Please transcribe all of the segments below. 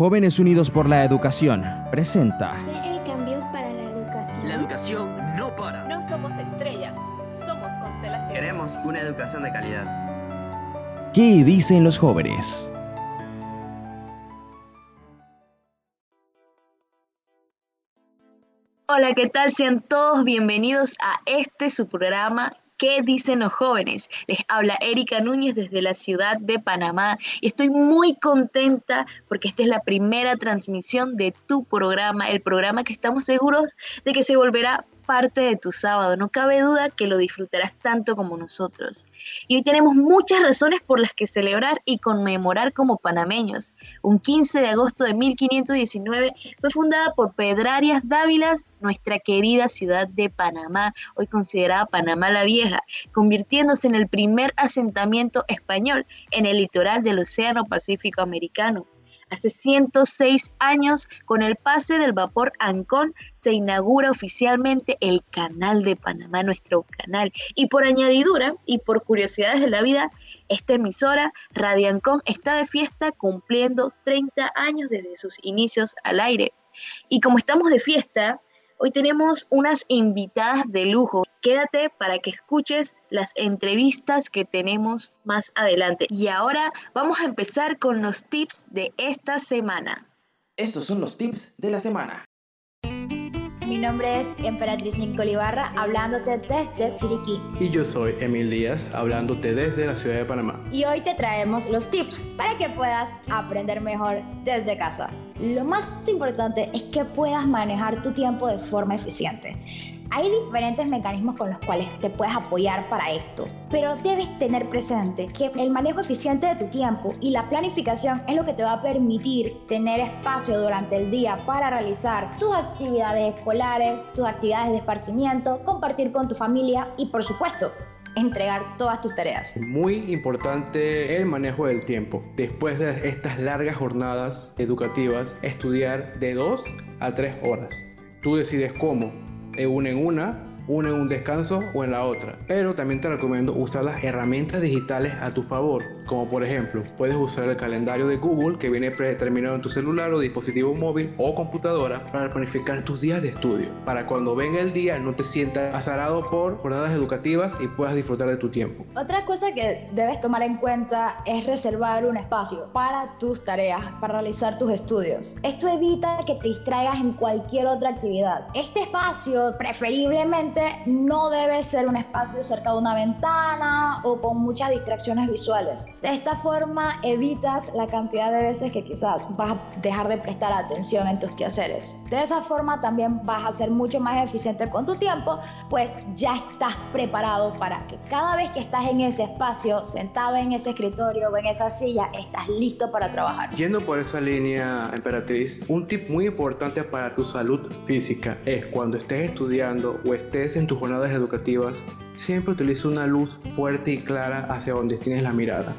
Jóvenes Unidos por la Educación presenta el cambio para la educación. La educación no para. No somos estrellas, somos constelaciones. Queremos una educación de calidad. ¿Qué dicen los jóvenes? Hola, ¿qué tal? Sean todos bienvenidos a este su programa ¿Qué dicen los jóvenes? Les habla Erika Núñez desde la ciudad de Panamá y estoy muy contenta porque esta es la primera transmisión de tu programa, el programa que estamos seguros de que se volverá parte de tu sábado. No cabe duda que lo disfrutarás tanto como nosotros. Y hoy tenemos muchas razones por las que celebrar y conmemorar como panameños. Un 15 de agosto de 1519 fue fundada por Pedrarias Dávilas, nuestra querida ciudad de Panamá, hoy considerada Panamá la Vieja, convirtiéndose en el primer asentamiento español en el litoral del Océano Pacífico Americano. Hace 106 años, con el pase del vapor Ancón, se inaugura oficialmente el Canal de Panamá, nuestro canal. Y por añadidura y por curiosidades de la vida, esta emisora, Radio Ancón, está de fiesta cumpliendo 30 años desde sus inicios al aire. Y como estamos de fiesta, Hoy tenemos unas invitadas de lujo. Quédate para que escuches las entrevistas que tenemos más adelante. Y ahora vamos a empezar con los tips de esta semana. Estos son los tips de la semana. Mi nombre es Emperatriz Nicole Ibarra, hablándote desde Chiriquí. Y yo soy Emil Díaz, hablándote desde la ciudad de Panamá. Y hoy te traemos los tips para que puedas aprender mejor desde casa. Lo más importante es que puedas manejar tu tiempo de forma eficiente. Hay diferentes mecanismos con los cuales te puedes apoyar para esto, pero debes tener presente que el manejo eficiente de tu tiempo y la planificación es lo que te va a permitir tener espacio durante el día para realizar tus actividades escolares, tus actividades de esparcimiento, compartir con tu familia y por supuesto entregar todas tus tareas. Muy importante el manejo del tiempo. Después de estas largas jornadas educativas, estudiar de 2 a 3 horas. Tú decides cómo, de una en una una en un descanso o en la otra. Pero también te recomiendo usar las herramientas digitales a tu favor, como por ejemplo, puedes usar el calendario de Google que viene predeterminado en tu celular o dispositivo móvil o computadora para planificar tus días de estudio, para cuando venga el día no te sientas azarado por jornadas educativas y puedas disfrutar de tu tiempo. Otra cosa que debes tomar en cuenta es reservar un espacio para tus tareas, para realizar tus estudios. Esto evita que te distraigas en cualquier otra actividad. Este espacio preferiblemente no debe ser un espacio cerca de una ventana o con muchas distracciones visuales. De esta forma evitas la cantidad de veces que quizás vas a dejar de prestar atención en tus quehaceres. De esa forma también vas a ser mucho más eficiente con tu tiempo, pues ya estás preparado para que cada vez que estás en ese espacio, sentado en ese escritorio o en esa silla, estás listo para trabajar. Yendo por esa línea, emperatriz, un tip muy importante para tu salud física es cuando estés estudiando o estés en tus jornadas educativas, siempre utiliza una luz fuerte y clara hacia donde tienes la mirada.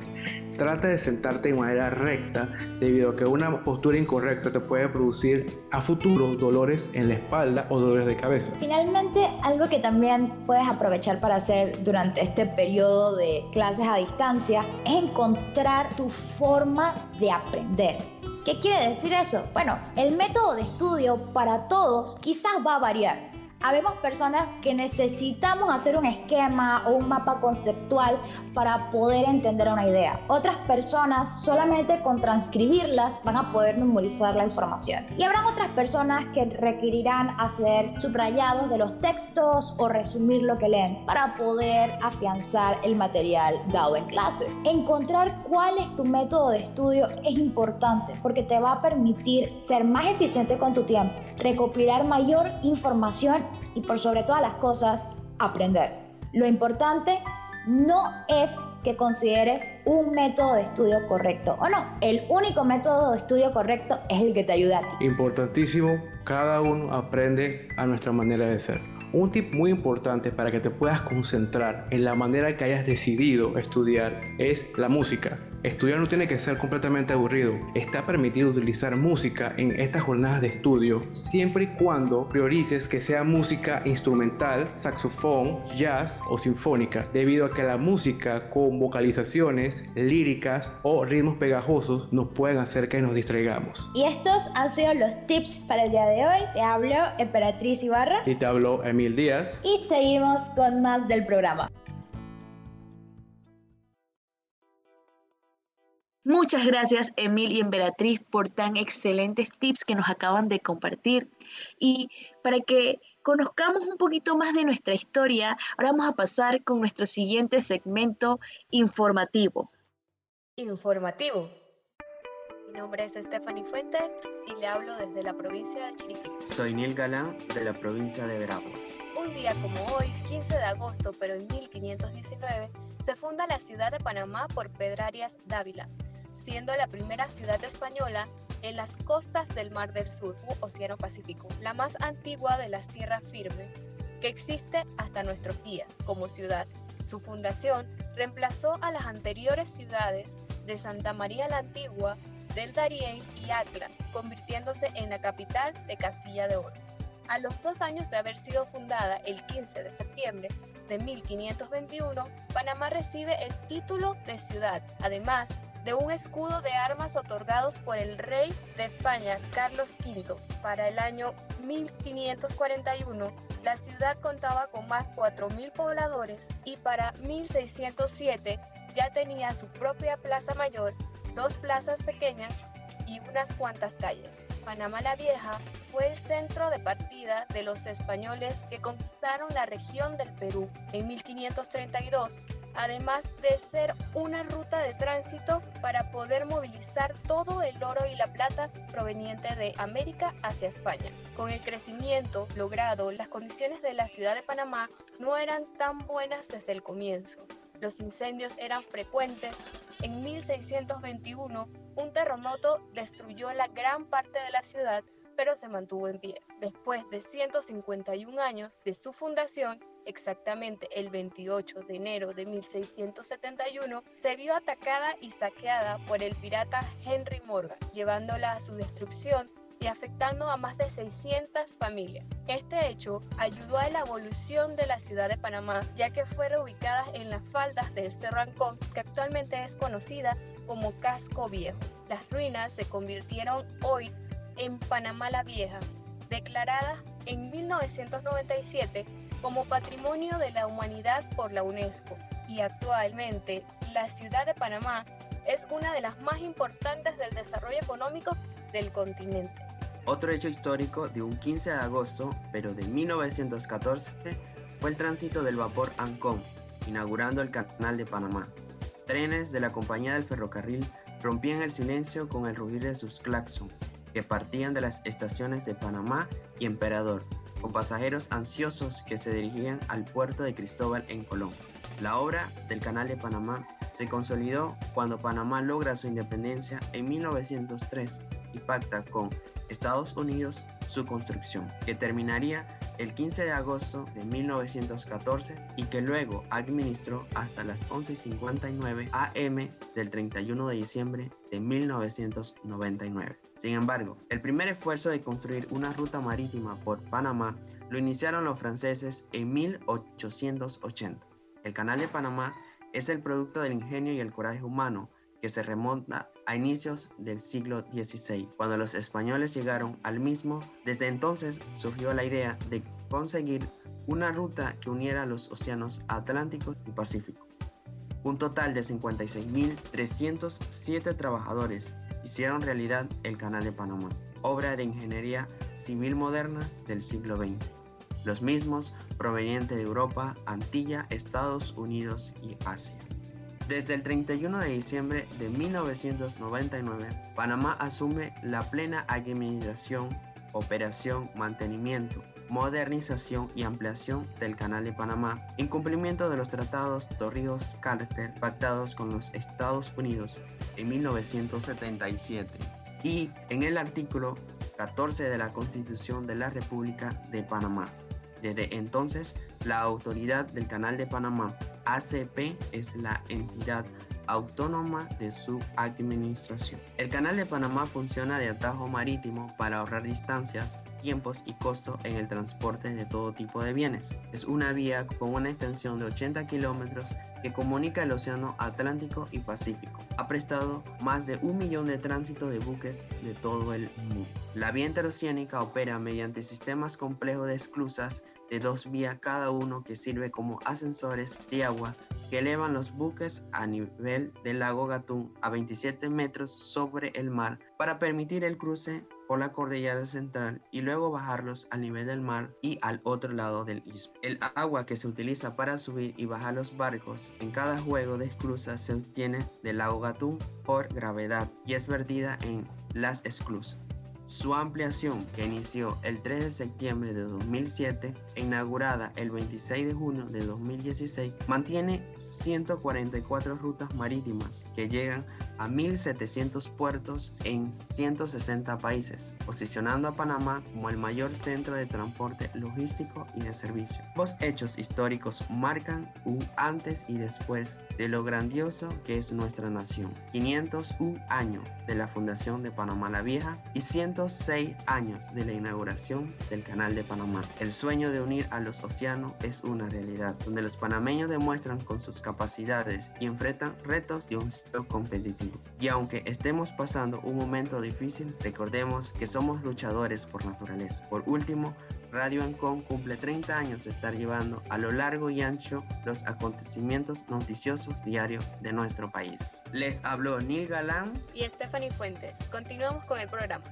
Trata de sentarte de manera recta debido a que una postura incorrecta te puede producir a futuro dolores en la espalda o dolores de cabeza. Finalmente, algo que también puedes aprovechar para hacer durante este periodo de clases a distancia es encontrar tu forma de aprender. ¿Qué quiere decir eso? Bueno, el método de estudio para todos quizás va a variar Habemos personas que necesitamos hacer un esquema o un mapa conceptual para poder entender una idea. Otras personas solamente con transcribirlas van a poder memorizar la información. Y habrán otras personas que requerirán hacer subrayados de los textos o resumir lo que leen para poder afianzar el material dado en clase. Encontrar cuál es tu método de estudio es importante porque te va a permitir ser más eficiente con tu tiempo, recopilar mayor información y por sobre todas las cosas, aprender. Lo importante no es que consideres un método de estudio correcto o no. El único método de estudio correcto es el que te ayuda a ti. Importantísimo, cada uno aprende a nuestra manera de ser. Un tip muy importante para que te puedas concentrar en la manera que hayas decidido estudiar es la música. Estudiar no tiene que ser completamente aburrido. Está permitido utilizar música en estas jornadas de estudio siempre y cuando priorices que sea música instrumental, saxofón, jazz o sinfónica, debido a que la música con vocalizaciones, líricas o ritmos pegajosos nos pueden hacer que nos distraigamos. Y estos han sido los tips para el día de hoy. Te hablo Emperatriz Ibarra. Y te hablo Emil Díaz. Y seguimos con más del programa. Muchas gracias Emil y Emperatriz por tan excelentes tips que nos acaban de compartir. Y para que conozcamos un poquito más de nuestra historia, ahora vamos a pasar con nuestro siguiente segmento informativo. Informativo. Mi nombre es Stephanie Fuentes y le hablo desde la provincia de Chiriquí. Soy Neil Galán de la provincia de Veraguas. Un día como hoy, 15 de agosto, pero en 1519, se funda la ciudad de Panamá por Pedrarias Dávila, siendo la primera ciudad española en las costas del Mar del Sur, u Océano Pacífico, la más antigua de las tierras firmes que existe hasta nuestros días como ciudad. Su fundación reemplazó a las anteriores ciudades de Santa María la Antigua, del Darién y Acla, convirtiéndose en la capital de Castilla de Oro. A los dos años de haber sido fundada el 15 de septiembre de 1521, Panamá recibe el título de ciudad, además de un escudo de armas otorgados por el rey de España, Carlos V. Para el año 1541, la ciudad contaba con más de 4.000 pobladores y para 1607 ya tenía su propia plaza mayor, dos plazas pequeñas y unas cuantas calles. Panamá la Vieja fue el centro de partida de los españoles que conquistaron la región del Perú en 1532 además de ser una ruta de tránsito para poder movilizar todo el oro y la plata proveniente de América hacia España. Con el crecimiento logrado, las condiciones de la ciudad de Panamá no eran tan buenas desde el comienzo. Los incendios eran frecuentes. En 1621, un terremoto destruyó la gran parte de la ciudad, pero se mantuvo en pie. Después de 151 años de su fundación, exactamente el 28 de enero de 1671, se vio atacada y saqueada por el pirata Henry Morgan, llevándola a su destrucción y afectando a más de 600 familias. Este hecho ayudó a la evolución de la ciudad de Panamá, ya que fue reubicada en las faldas del Cerro Ancón, que actualmente es conocida como Casco Viejo. Las ruinas se convirtieron hoy en Panamá la Vieja, declarada en 1997 como Patrimonio de la Humanidad por la UNESCO y actualmente la ciudad de Panamá es una de las más importantes del desarrollo económico del continente. Otro hecho histórico de un 15 de agosto, pero de 1914, fue el tránsito del vapor Ancón, inaugurando el Canal de Panamá. Trenes de la compañía del ferrocarril rompían el silencio con el rugir de sus claxon, que partían de las estaciones de Panamá y Emperador, con pasajeros ansiosos que se dirigían al puerto de Cristóbal en Colón. La obra del Canal de Panamá se consolidó cuando Panamá logra su independencia en 1903 y pacta con Estados Unidos su construcción, que terminaría el 15 de agosto de 1914 y que luego administró hasta las 11.59 am del 31 de diciembre de 1999. Sin embargo, el primer esfuerzo de construir una ruta marítima por Panamá lo iniciaron los franceses en 1880. El Canal de Panamá es el producto del ingenio y el coraje humano que se remonta a inicios del siglo XVI, cuando los españoles llegaron al mismo. Desde entonces surgió la idea de conseguir una ruta que uniera los océanos Atlántico y Pacífico. Un total de 56.307 trabajadores hicieron realidad el Canal de Panamá, obra de ingeniería civil moderna del siglo XX. Los mismos provenientes de Europa, Antilla, Estados Unidos y Asia. Desde el 31 de diciembre de 1999, Panamá asume la plena administración, operación, mantenimiento, modernización y ampliación del Canal de Panamá, en cumplimiento de los tratados Torrijos-Carter pactados con los Estados Unidos en 1977 y en el artículo 14 de la Constitución de la República de Panamá. Desde entonces, la Autoridad del Canal de Panamá, ACP, es la entidad autónoma de su administración. El Canal de Panamá funciona de atajo marítimo para ahorrar distancias, tiempos y costos en el transporte de todo tipo de bienes. Es una vía con una extensión de 80 kilómetros que comunica el Océano Atlántico y Pacífico. Ha prestado más de un millón de tránsito de buques de todo el mundo. La vía interoceánica opera mediante sistemas complejos de esclusas de dos vías cada uno que sirve como ascensores de agua que elevan los buques a nivel del lago Gatún a 27 metros sobre el mar para permitir el cruce por la cordillera central y luego bajarlos al nivel del mar y al otro lado del istmo. El agua que se utiliza para subir y bajar los barcos en cada juego de esclusas se obtiene del lago Gatún por gravedad y es vertida en las esclusas. Su ampliación, que inició el 3 de septiembre de 2007 e inaugurada el 26 de junio de 2016, mantiene 144 rutas marítimas que llegan a 1.700 puertos en 160 países, posicionando a Panamá como el mayor centro de transporte logístico y de servicio. Los hechos históricos marcan un antes y después de lo grandioso que es nuestra nación. 501 años de la fundación de Panamá la Vieja y 106 años de la inauguración del Canal de Panamá. El sueño de unir a los océanos es una realidad, donde los panameños demuestran con sus capacidades y enfrentan retos de un sector competitivo. Y aunque estemos pasando un momento difícil, recordemos que somos luchadores por naturaleza. Por último, Radio Ancon cumple 30 años de estar llevando a lo largo y ancho los acontecimientos noticiosos diarios de nuestro país. Les habló Neil Galán y Stephanie Fuentes. Continuamos con el programa.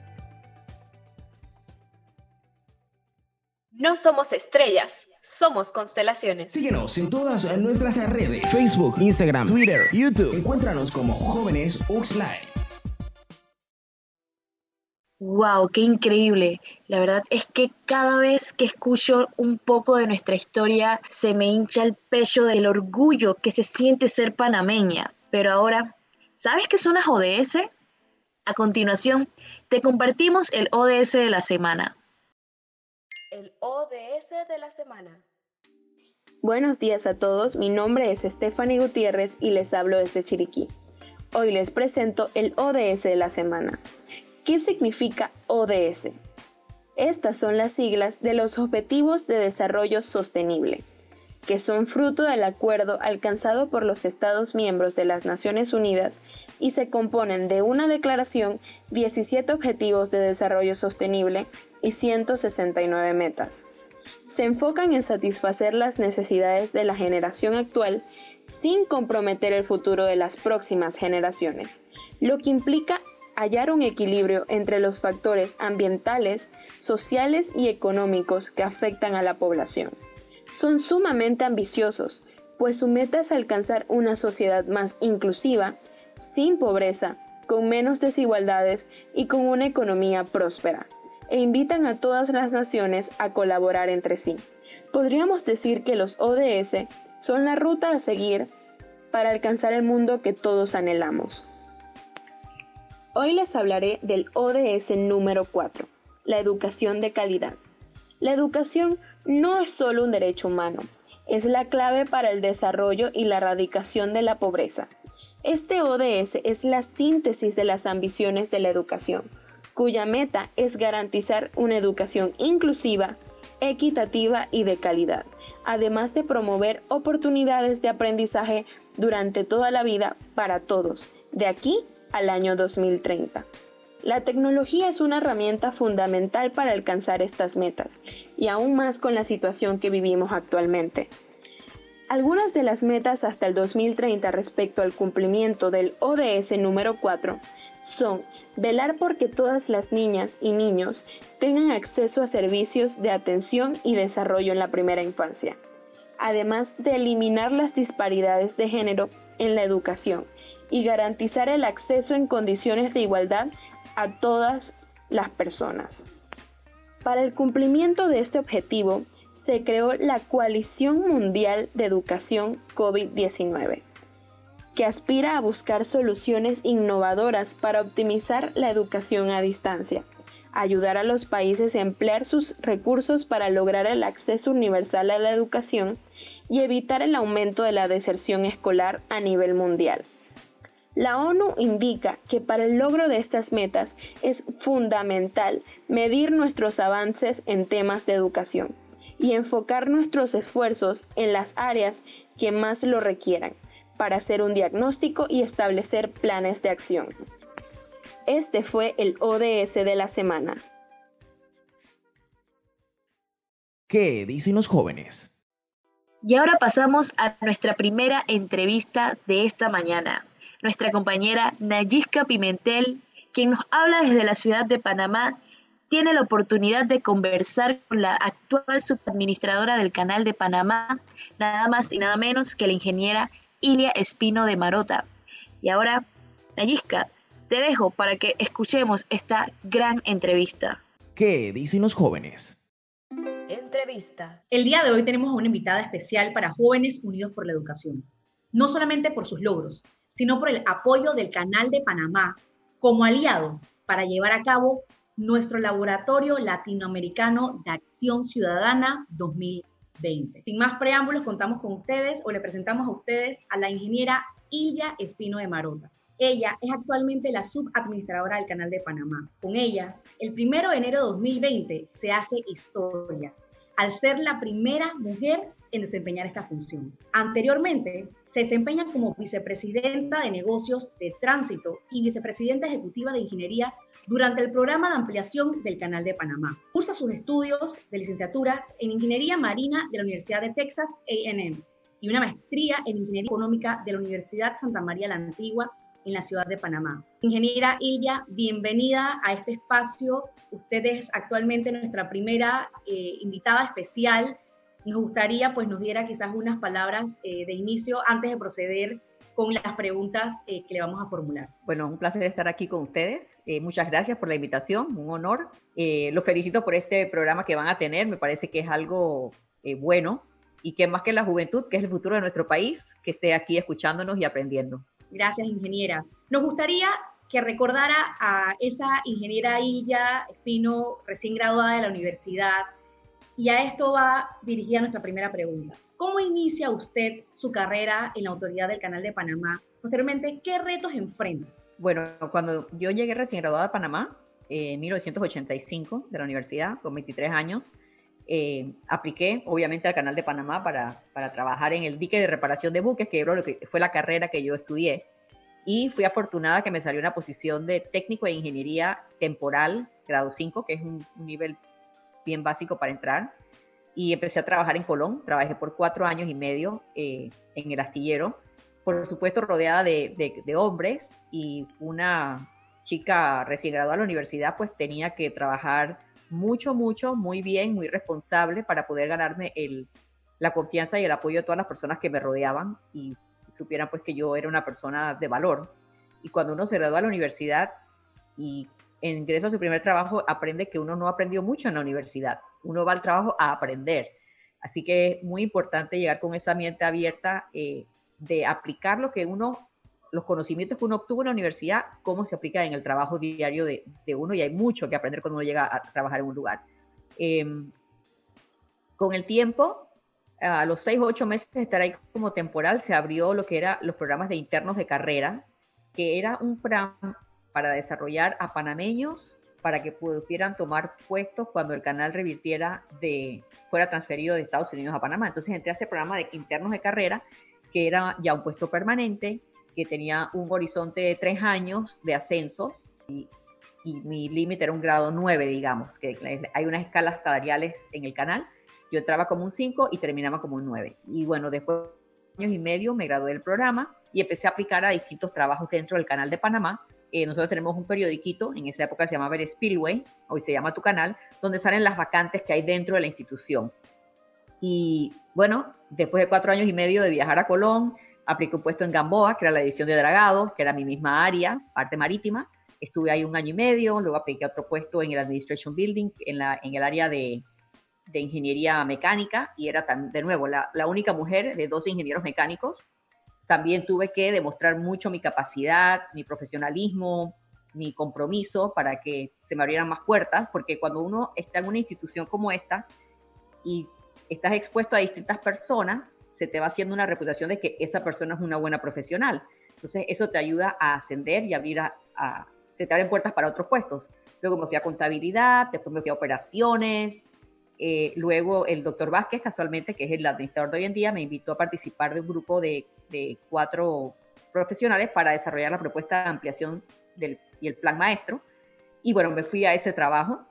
No somos estrellas, somos constelaciones. Síguenos en todas nuestras redes: Facebook, Instagram, Twitter, YouTube. Encuéntranos como Jóvenes Uxline. ¡Wow! ¡Qué increíble! La verdad es que cada vez que escucho un poco de nuestra historia se me hincha el pecho del orgullo que se siente ser panameña. Pero ahora, ¿sabes qué son las ODS? A continuación, te compartimos el ODS de la semana. El ODS de la semana. Buenos días a todos, mi nombre es Stephanie Gutiérrez y les hablo desde Chiriquí. Hoy les presento el ODS de la semana. ¿Qué significa ODS? Estas son las siglas de los Objetivos de Desarrollo Sostenible, que son fruto del acuerdo alcanzado por los Estados miembros de las Naciones Unidas y se componen de una declaración, 17 Objetivos de Desarrollo Sostenible y 169 metas. Se enfocan en satisfacer las necesidades de la generación actual sin comprometer el futuro de las próximas generaciones, lo que implica hallar un equilibrio entre los factores ambientales, sociales y económicos que afectan a la población. Son sumamente ambiciosos, pues su meta es alcanzar una sociedad más inclusiva, sin pobreza, con menos desigualdades y con una economía próspera, e invitan a todas las naciones a colaborar entre sí. Podríamos decir que los ODS son la ruta a seguir para alcanzar el mundo que todos anhelamos. Hoy les hablaré del ODS número 4, la educación de calidad. La educación no es solo un derecho humano, es la clave para el desarrollo y la erradicación de la pobreza. Este ODS es la síntesis de las ambiciones de la educación, cuya meta es garantizar una educación inclusiva, equitativa y de calidad, además de promover oportunidades de aprendizaje durante toda la vida para todos, de aquí al año 2030. La tecnología es una herramienta fundamental para alcanzar estas metas, y aún más con la situación que vivimos actualmente. Algunas de las metas hasta el 2030 respecto al cumplimiento del ODS número 4 son velar porque todas las niñas y niños tengan acceso a servicios de atención y desarrollo en la primera infancia, además de eliminar las disparidades de género en la educación y garantizar el acceso en condiciones de igualdad a todas las personas. Para el cumplimiento de este objetivo, se creó la Coalición Mundial de Educación COVID-19, que aspira a buscar soluciones innovadoras para optimizar la educación a distancia, ayudar a los países a emplear sus recursos para lograr el acceso universal a la educación y evitar el aumento de la deserción escolar a nivel mundial. La ONU indica que para el logro de estas metas es fundamental medir nuestros avances en temas de educación y enfocar nuestros esfuerzos en las áreas que más lo requieran para hacer un diagnóstico y establecer planes de acción. Este fue el ODS de la semana. ¿Qué dicen los jóvenes? Y ahora pasamos a nuestra primera entrevista de esta mañana. Nuestra compañera Nayisca Pimentel, quien nos habla desde la ciudad de Panamá, tiene la oportunidad de conversar con la actual subadministradora del Canal de Panamá, nada más y nada menos que la ingeniera Ilia Espino de Marota. Y ahora, Nayisca, te dejo para que escuchemos esta gran entrevista. ¿Qué dicen los jóvenes? Entrevista. El día de hoy tenemos a una invitada especial para Jóvenes Unidos por la Educación, no solamente por sus logros, sino por el apoyo del Canal de Panamá como aliado para llevar a cabo nuestro Laboratorio Latinoamericano de Acción Ciudadana 2020. Sin más preámbulos, contamos con ustedes o le presentamos a ustedes a la ingeniera Illa Espino de Marota. Ella es actualmente la subadministradora del Canal de Panamá. Con ella, el 1 de enero de 2020 se hace historia, al ser la primera mujer en desempeñar esta función. Anteriormente, se desempeña como vicepresidenta de negocios de tránsito y vicepresidenta ejecutiva de ingeniería durante el programa de ampliación del Canal de Panamá. Cursa sus estudios de licenciatura en Ingeniería Marina de la Universidad de Texas A&M y una maestría en Ingeniería Económica de la Universidad Santa María la Antigua en la ciudad de Panamá. Ingeniera Illa, bienvenida a este espacio. Usted es actualmente nuestra primera eh, invitada especial. Nos gustaría pues nos diera quizás unas palabras eh, de inicio antes de proceder con las preguntas eh, que le vamos a formular. Bueno, un placer estar aquí con ustedes. muchas gracias por la invitación, un honor. los felicito por este programa que van a tener. Me parece que es algo bueno y que más que la juventud, que es el futuro de nuestro país, que esté aquí escuchándonos y aprendiendo. Gracias, ingeniera. Nos gustaría que recordara a esa ingeniera Illa Espino, recién graduada de la universidad, y a esto va dirigida nuestra primera pregunta. ¿Cómo inicia usted su carrera en la autoridad del Canal de Panamá? Posteriormente, ¿qué retos enfrenta? Bueno, cuando yo llegué recién graduada de Panamá, en 1985, de la universidad, con 23 años, eh, apliqué obviamente al Canal de Panamá para, para, trabajar en el dique de reparación de buques, que, fue la carrera que yo estudié. Y fui afortunada que me salió una posición de técnico de ingeniería temporal, grado 5, que es un, nivel básico para entrar. Y empecé a trabajar en Colón. Trabajé por cuatro años y medio eh, en el astillero. Por supuesto, rodeada de, de, de hombres y una chica recién graduada de la universidad, pues tenía que trabajar mucho, mucho, muy bien, muy responsable para poder ganarme el, la confianza y el apoyo de todas las personas que me rodeaban y supieran pues que yo era una persona de valor. Y cuando uno se gradúa a la universidad y ingresa a su primer trabajo, aprende que uno no aprendió mucho en la universidad. Uno va al trabajo a aprender. Así que es muy importante llegar con esa mente abierta eh, de aplicar lo que uno los conocimientos que uno obtuvo en la universidad, cómo se aplica en el trabajo diario de, uno y hay mucho que aprender cuando uno llega a trabajar en un lugar. Em, con el tiempo, a los seis o ocho meses de estar ahí como temporal, se abrió lo que eran los programas de internos de carrera, que era un plan para desarrollar a panameños para que pudieran tomar puestos cuando el canal revirtiera de, fuera transferido de Estados Unidos a Panamá. Entonces entré a este programa de internos de carrera, que era ya un puesto permanente, que tenía un horizonte de tres años de ascensos y, mi límite era un grado 9, digamos, que hay unas escalas salariales en el canal. Yo entraba como un 5 y terminaba como un 9. Y bueno, después de años y medio me gradué del programa y empecé a aplicar a distintos trabajos dentro del canal de Panamá. Eh, nosotros tenemos un periodiquito, en esa época se llamaba el Spillway, hoy se llama Tu Canal, donde salen las vacantes que hay dentro de la institución. Y bueno, después de cuatro años y medio de viajar a Colón, Apliqué un puesto en Gamboa, que era la edición de Dragado, que era mi misma área, parte marítima. Estuve ahí un año y medio, luego apliqué otro puesto en el Administration Building, en, la, en el área de, de ingeniería mecánica, y era de nuevo la, la única mujer de dos ingenieros mecánicos. También tuve que demostrar mucho mi capacidad, mi profesionalismo, mi compromiso para que se me abrieran más puertas, porque cuando uno está en una institución como esta y estás expuesto a distintas personas, se te va haciendo una reputación de que esa persona es una buena profesional. Entonces, eso te ayuda a ascender y abrir a, a se te abren puertas para otros puestos. Luego me fui a contabilidad, después me fui a operaciones. Eh, luego el doctor Vázquez, casualmente, que es el administrador de hoy en día, me invitó a participar de un grupo de, de cuatro profesionales para desarrollar la propuesta de ampliación del, y el plan maestro. Y bueno, me fui a ese trabajo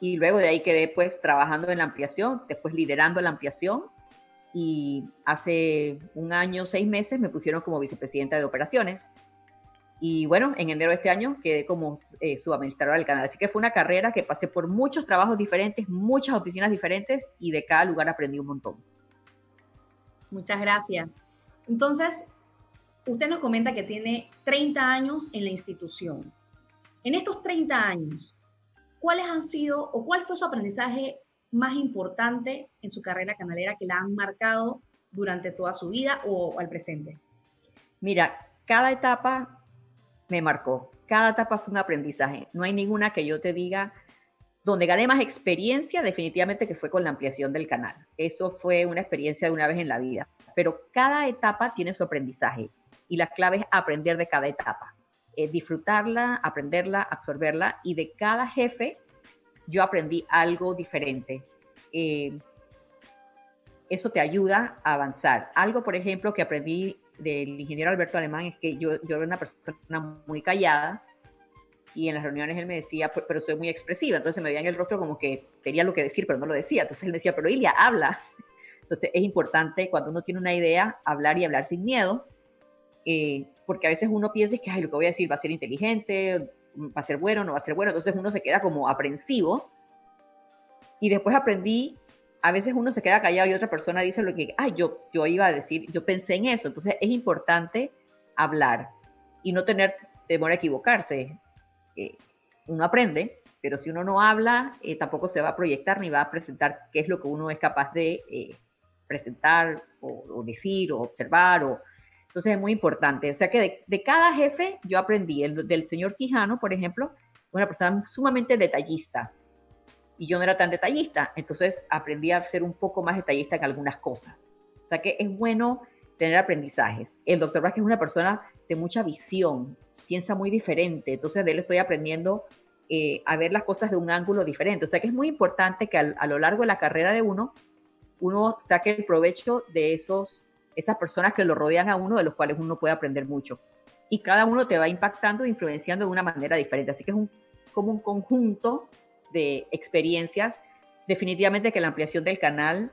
y luego de ahí quedé pues trabajando en la ampliación, después liderando la ampliación y hace un año, seis meses me pusieron como vicepresidenta de operaciones. Y bueno, en enero de este año quedé como eh, subadministradora del canal. Así que fue una carrera que pasé por muchos trabajos diferentes, muchas oficinas diferentes y de cada lugar aprendí un montón. Muchas gracias. Entonces, usted nos comenta que tiene 30 años en la institución. En estos 30 años, ¿cuáles han sido o cuál fue su aprendizaje más importante en su carrera canalera que la han marcado durante toda su vida o al presente? Mira, cada etapa me marcó. Cada etapa fue un aprendizaje. No hay ninguna que yo te diga donde gané más experiencia, definitivamente que fue con la ampliación del canal. Eso fue una experiencia de una vez en la vida. Pero cada etapa tiene su aprendizaje y la clave es aprender de cada etapa. Eh, disfrutarla, aprenderla, absorberla y de cada jefe yo aprendí algo diferente. Eh, eso te ayuda a avanzar. Algo, por ejemplo, que aprendí del ingeniero Alberto Alemán es que yo, yo era una persona muy callada y en las reuniones él me decía, pero soy muy expresiva, entonces me veía en el rostro como que tenía lo que decir, pero no lo decía. Entonces él decía, pero Ilia, habla. Entonces es importante cuando uno tiene una idea, hablar y hablar sin miedo, eh, porque a veces uno piensa que Ay, lo que voy a decir va a ser inteligente, va a ser bueno, no va a ser bueno, entonces uno se queda como aprensivo. Y después aprendí a veces uno se queda callado y otra persona dice lo que, ay, yo, yo iba a decir, yo pensé en eso. Entonces es importante hablar y no tener temor a equivocarse. Eh, uno aprende, pero si uno no habla, eh, tampoco se va a proyectar ni va a presentar qué es lo que uno es capaz de eh, presentar o, decir o observar. O... Entonces es muy importante. O sea que de, cada jefe yo aprendí. El del señor Quijano, por ejemplo, una persona sumamente detallista y yo no era tan detallista, entonces aprendí a ser un poco más detallista en algunas cosas. O sea que es bueno tener aprendizajes. El doctor Vázquez es una persona de mucha visión, piensa muy diferente, entonces de él estoy aprendiendo eh, a ver las cosas de un ángulo diferente. O sea que es muy importante que a, lo largo de la carrera de uno, uno saque el provecho de esos, esas personas que lo rodean a uno, de los cuales uno puede aprender mucho. Y cada uno te va impactando e influenciando de una manera diferente. Así que es un, como un conjunto de experiencias. Definitivamente que la ampliación del canal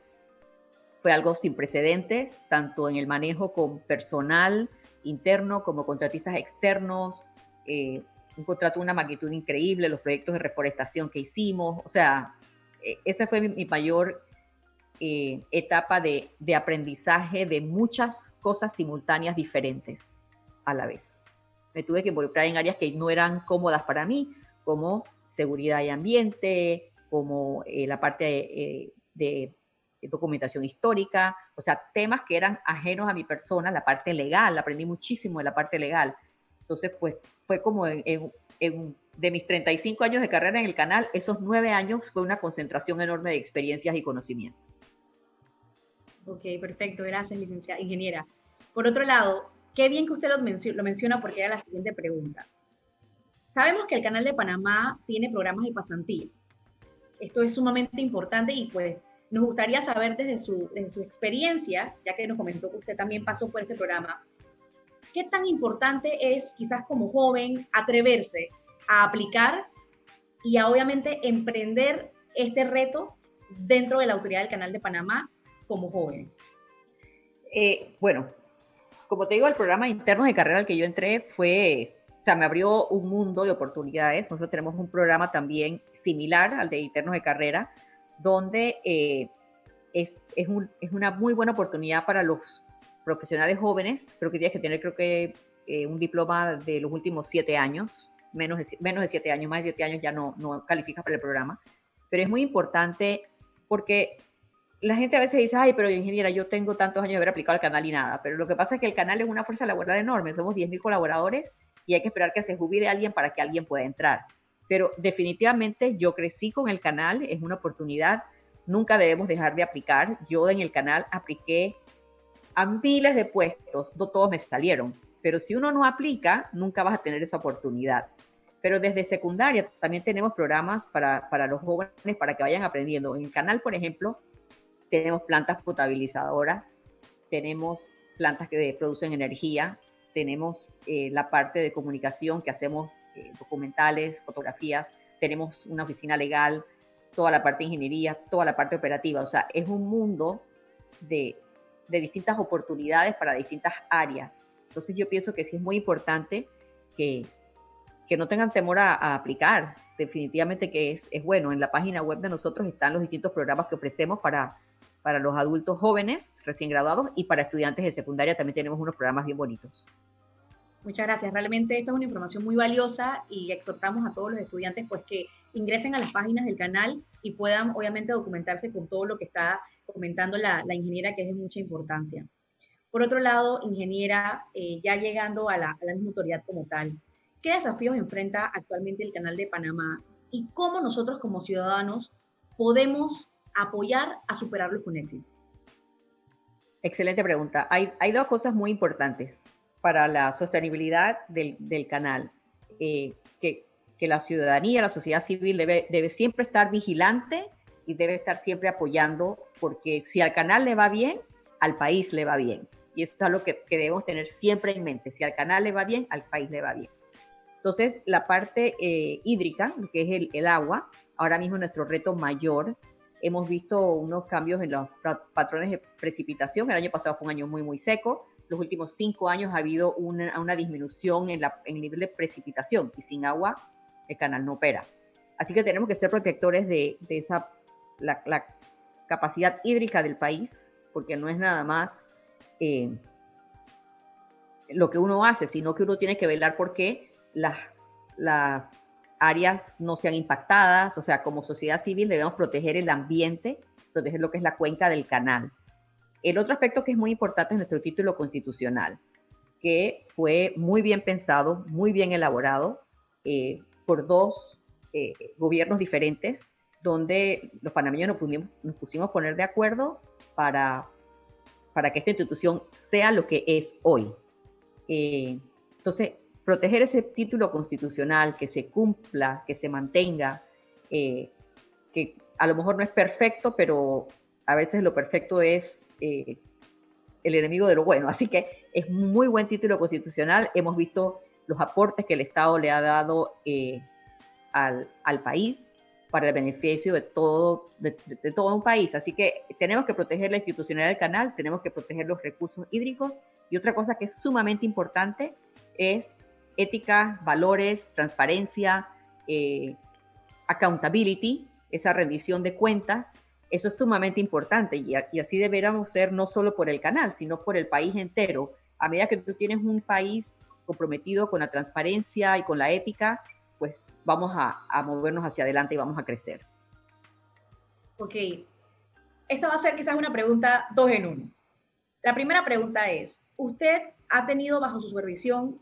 fue algo sin precedentes, tanto en el manejo con personal interno como contratistas externos, eh, un contrato de una magnitud increíble, los proyectos de reforestación que hicimos, o sea, e, esa fue mi, mayor eh, etapa de, aprendizaje de muchas cosas simultáneas diferentes a la vez. Me tuve que involucrar en áreas que no eran cómodas para mí, como seguridad y ambiente, como eh, la parte eh, de, documentación histórica, o sea, temas que eran ajenos a mi persona, la parte legal, aprendí muchísimo de la parte legal. Entonces, pues fue como de mis 35 años de carrera en el canal, esos nueve años fue una concentración enorme de experiencias y conocimientos. Ok, perfecto, gracias, licenciada ingeniera. Por otro lado, qué bien que usted lo, lo menciona porque era la siguiente pregunta. Sabemos que el Canal de Panamá tiene programas de pasantía. Esto es sumamente importante y pues nos gustaría saber desde su, su experiencia, ya que nos comentó que usted también pasó por este programa, ¿qué tan importante es quizás como joven atreverse a aplicar y a obviamente emprender este reto dentro de la autoridad del Canal de Panamá como jóvenes? Eh, bueno, como te digo, el programa interno de carrera al que yo entré fue o sea, me abrió un mundo de oportunidades. Nosotros tenemos un programa también similar al de internos de carrera, donde eh, es, es, un, es, una muy buena oportunidad para los profesionales jóvenes. Creo que tienes que tener, creo que, eh, un diploma de los últimos siete años, menos de, menos de siete años, más de siete años ya no, no calificas para el programa. Pero es muy importante porque la gente a veces dice, ay, pero ingeniera, yo tengo tantos años de haber aplicado al canal y nada. Pero lo que pasa es que el canal es una fuerza laboral enorme. Somos 10.000 colaboradores y hay que esperar que se jubile alguien para que alguien pueda entrar. Pero definitivamente yo crecí con el canal, es una oportunidad, nunca debemos dejar de aplicar. Yo en el canal apliqué a miles de puestos, no todos me salieron, pero si uno no aplica, nunca vas a tener esa oportunidad. Pero desde secundaria también tenemos programas para, para los jóvenes para que vayan aprendiendo. En el canal, por ejemplo, tenemos plantas potabilizadoras, tenemos plantas que producen energía, tenemos eh, la parte de comunicación que hacemos eh, documentales, fotografías, tenemos una oficina legal, toda la parte de ingeniería, toda la parte operativa. O sea, es un mundo de, de distintas oportunidades para distintas áreas. Entonces yo pienso que sí es muy importante que, que no tengan temor a, aplicar. Definitivamente que es, es bueno. En la página web de nosotros están los distintos programas que ofrecemos para, para los adultos jóvenes recién graduados y para estudiantes de secundaria también tenemos unos programas bien bonitos. Muchas gracias. Realmente esta es una información muy valiosa y exhortamos a todos los estudiantes pues que ingresen a las páginas del canal y puedan obviamente documentarse con todo lo que está comentando la, la ingeniera, que es de mucha importancia. Por otro lado, ingeniera, eh, ya llegando a la, a la misma autoridad como tal, ¿qué desafíos enfrenta actualmente el canal de Panamá y cómo nosotros como ciudadanos podemos apoyar a superarlos con éxito? Excelente pregunta. Hay, dos cosas muy importantes para la sostenibilidad del, canal, eh, que, la ciudadanía, la sociedad civil debe, siempre estar vigilante y debe estar siempre apoyando, porque si al canal le va bien, al país le va bien. Y eso es algo que, debemos tener siempre en mente. Si al canal le va bien, al país le va bien. Entonces, la parte eh, hídrica, que es el, el, agua, ahora mismo es nuestro reto mayor. Hemos visto unos cambios en los patrones de precipitación. El año pasado fue un año muy, muy seco los últimos cinco años ha habido una, una disminución en, la, en, el nivel de precipitación y sin agua el canal no opera. Así que tenemos que ser protectores de, de esa, la, la, capacidad hídrica del país, porque no es nada más eh, lo que uno hace, sino que uno tiene que velar porque las, las áreas no sean impactadas, o sea, como sociedad civil debemos proteger el ambiente, proteger lo que es la cuenca del canal. El otro aspecto que es muy importante es nuestro título constitucional, que fue muy bien pensado, muy bien elaborado eh, por dos eh, gobiernos diferentes, donde los panameños nos, pusimos, nos pusimos poner de acuerdo para, para que esta institución sea lo que es hoy. Eh, entonces, proteger ese título constitucional, que se cumpla, que se mantenga, eh, que a lo mejor no es perfecto, pero a veces lo perfecto es eh, el enemigo de lo bueno. Así que es muy buen título constitucional. Hemos visto los aportes que el Estado le ha dado eh, al, al, país para el beneficio de todo, de, de, todo un país. Así que tenemos que proteger la institucionalidad del canal, tenemos que proteger los recursos hídricos y otra cosa que es sumamente importante es ética, valores, transparencia, eh, accountability, esa rendición de cuentas eso es sumamente importante y, así deberíamos ser no solo por el canal, sino por el país entero. A medida que tú tienes un país comprometido con la transparencia y con la ética, pues vamos a, a movernos hacia adelante y vamos a crecer. Ok, esta va a ser quizás una pregunta dos en uno. La primera pregunta es, ¿usted ha tenido bajo su supervisión